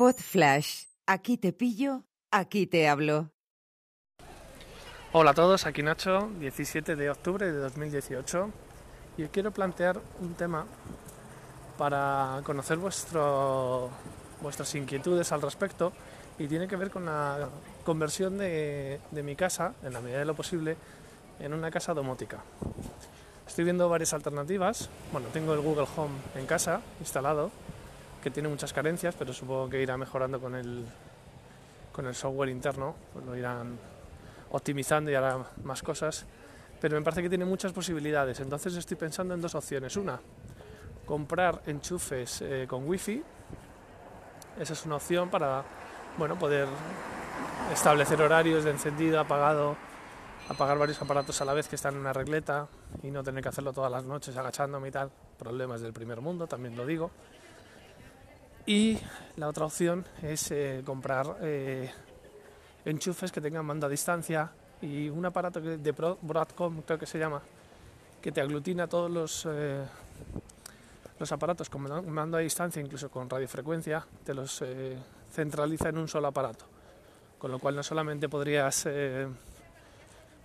Pod Flash. Aquí te pillo, aquí te hablo. Hola a todos, aquí Nacho, 17 de octubre de 2018 y os quiero plantear un tema para conocer vuestro, vuestras inquietudes al respecto y tiene que ver con la conversión de mi casa, en la medida de lo posible, en una casa domótica. Estoy viendo varias alternativas. Bueno, tengo el Google Home en casa instalado, que tiene muchas carencias, pero supongo que irá mejorando con el, con el software interno, pues lo irán optimizando y hará más cosas. Pero me parece que tiene muchas posibilidades. Entonces estoy pensando en dos opciones. Una, comprar enchufes eh, con wifi. Esa es una opción para bueno, poder establecer horarios de encendido, apagado, apagar varios aparatos a la vez que están en una regleta y no tener que hacerlo todas las noches agachándome y tal. Problemas del primer mundo, también lo digo. Y la otra opción es eh, comprar eh, enchufes que tengan mando a distancia y un aparato de Broadcom, creo que se llama, que te aglutina todos los, eh, los aparatos con mando a distancia, incluso con radiofrecuencia, te los eh, centraliza en un solo aparato. Con lo cual no solamente podrías eh,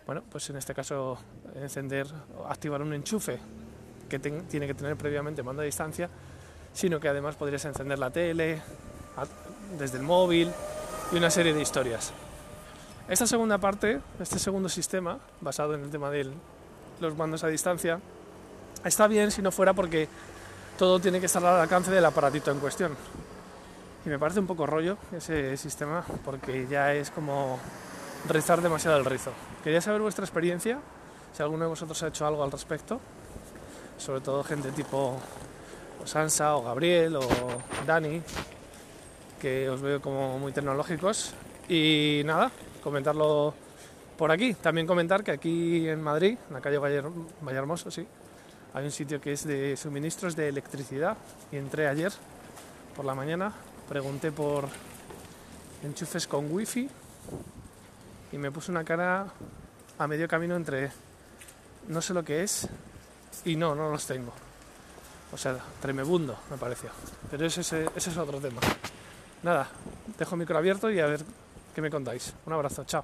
bueno, pues en este caso encender activar un enchufe que tiene que tener previamente mando a distancia, sino que además podrías encender la tele desde el móvil y una serie de historias. Esta segunda parte, este segundo sistema, basado en el tema de los mandos a distancia, está bien si no fuera porque todo tiene que estar al alcance del aparatito en cuestión. Y me parece un poco rollo ese sistema porque ya es como rizar demasiado el rizo. Quería saber vuestra experiencia, si alguno de vosotros ha hecho algo al respecto, sobre todo gente tipo Sansa o Gabriel o Dani, que os veo como muy tecnológicos. Y nada, comentarlo por aquí. También comentar que aquí en Madrid, en la calle Vallehermoso, sí, hay un sitio que es de suministros de electricidad y entré ayer por la mañana, pregunté por enchufes con wifi y me puse una cara a medio camino entre no sé lo que es y no, no los tengo. O sea, tremebundo me pareció. Pero ese, ese es otro tema. Nada, dejo el micro abierto y a ver qué me contáis. Un abrazo, chao.